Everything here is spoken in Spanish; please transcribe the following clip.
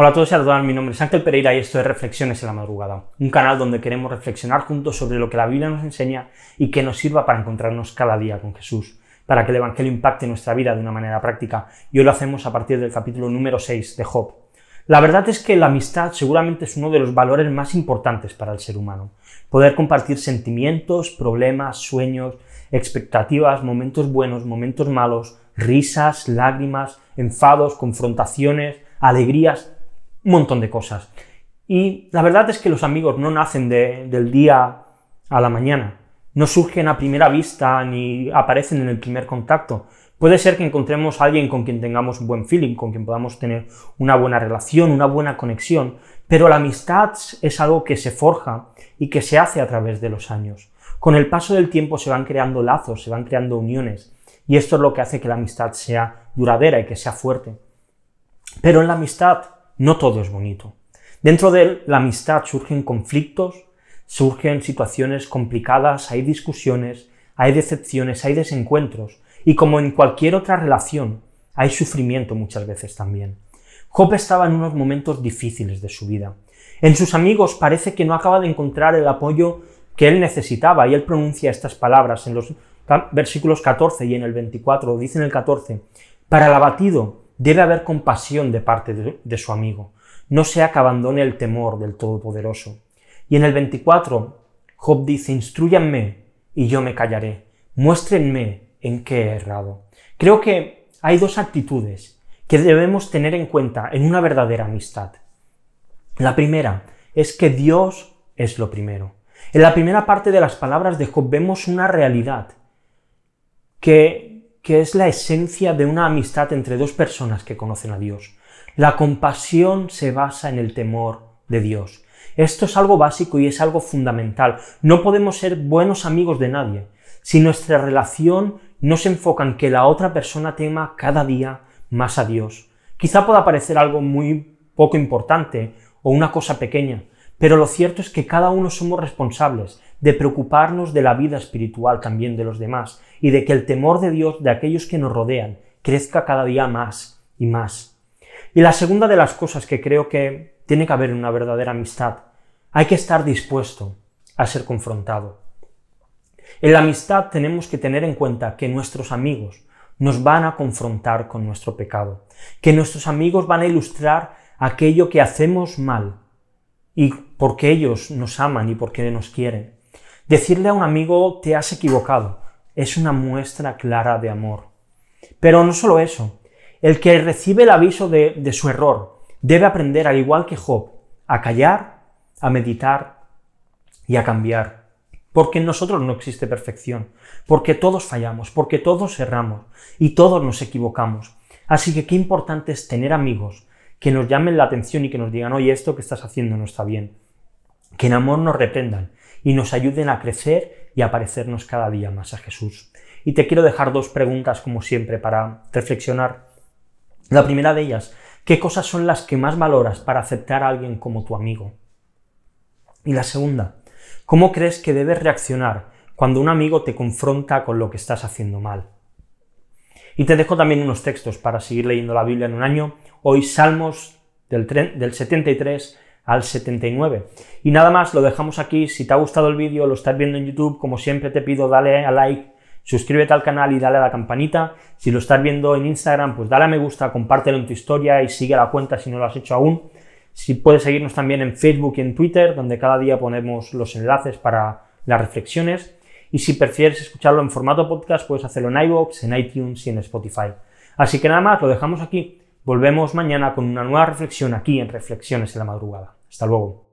Hola a todos y a todas, mi nombre es Ángel Pereira y esto es Reflexiones en la Madrugada, un canal donde queremos reflexionar juntos sobre lo que la Biblia nos enseña y que nos sirva para encontrarnos cada día con Jesús, para que el Evangelio impacte nuestra vida de una manera práctica, y hoy lo hacemos a partir del capítulo número 6 de Job. La verdad es que la amistad seguramente es uno de los valores más importantes para el ser humano. Poder compartir sentimientos, problemas, sueños, expectativas, momentos buenos, momentos malos, risas, lágrimas, enfados, confrontaciones, alegrías, un montón de cosas. Y la verdad es que los amigos no nacen del día a la mañana, no surgen a primera vista ni aparecen en el primer contacto. Puede ser que encontremos a alguien con quien tengamos un buen feeling, con quien podamos tener una buena relación, una buena conexión, pero la amistad es algo que se forja y que se hace a través de los años. Con el paso del tiempo se van creando lazos, se van creando uniones, y esto es lo que hace que la amistad sea duradera y que sea fuerte. Pero en la amistad no todo es bonito. Dentro de la amistad surgen conflictos, surgen situaciones complicadas, hay discusiones, hay decepciones, hay desencuentros, y como en cualquier otra relación, hay sufrimiento muchas veces también. Job estaba en unos momentos difíciles de su vida. En sus amigos parece que no acaba de encontrar el apoyo que él necesitaba, y él pronuncia estas palabras en los versículos 14 y en el 24, dice en el 14, para el abatido debe haber compasión de parte de, su amigo, no sea que abandone el temor del Todopoderoso. Y en el 24, Job dice, instruyanme y yo me callaré, muéstrenme en qué he errado. Creo que hay dos actitudes que debemos tener en cuenta en una verdadera amistad. La primera es que Dios es lo primero. En la primera parte de las palabras de Job vemos una realidad que que es la esencia de una amistad entre dos personas que conocen a Dios. La compasión se basa en el temor de Dios. Esto es algo básico y es algo fundamental. No podemos ser buenos amigos de nadie si nuestra relación no se enfoca en que la otra persona tema cada día más a Dios. Quizá pueda parecer algo muy poco importante o una cosa pequeña, pero lo cierto es que cada uno somos responsables de preocuparnos de la vida espiritual también de los demás y de que el temor de Dios de aquellos que nos rodean crezca cada día más y más. Y la segunda de las cosas que creo que tiene que haber en una verdadera amistad, hay que estar dispuesto a ser confrontado. En la amistad tenemos que tener en cuenta que nuestros amigos nos van a confrontar con nuestro pecado, que nuestros amigos van a ilustrar aquello que hacemos mal y porque ellos nos aman y porque nos quieren. Decirle a un amigo te has equivocado es una muestra clara de amor. Pero no solo eso, el que recibe el aviso de, de su error debe aprender, al igual que Job, a callar, a meditar y a cambiar. Porque en nosotros no existe perfección, porque todos fallamos, porque todos erramos y todos nos equivocamos. Así que qué importante es tener amigos que nos llamen la atención y que nos digan, oye, esto que estás haciendo no está bien. Que en amor nos reprendan y nos ayuden a crecer y a parecernos cada día más a Jesús. Y te quiero dejar dos preguntas, como siempre, para reflexionar. La primera de ellas, ¿qué cosas son las que más valoras para aceptar a alguien como tu amigo? Y la segunda, ¿cómo crees que debes reaccionar cuando un amigo te confronta con lo que estás haciendo mal? Y te dejo también unos textos para seguir leyendo la Biblia en un año. Hoy Salmos del, del 73 al 79. Y nada más, lo dejamos aquí. Si te ha gustado el vídeo, lo estás viendo en YouTube, como siempre te pido, dale a like, suscríbete al canal y dale a la campanita. Si lo estás viendo en Instagram, pues dale a me gusta, compártelo en tu historia y sigue la cuenta si no lo has hecho aún. Si puedes seguirnos también en Facebook y en Twitter, donde cada día ponemos los enlaces para las reflexiones. Y si prefieres escucharlo en formato podcast, puedes hacerlo en iVoox, en iTunes y en Spotify. Así que nada más, lo dejamos aquí. Volvemos mañana con una nueva reflexión aquí en Reflexiones en la Madrugada. Hasta luego.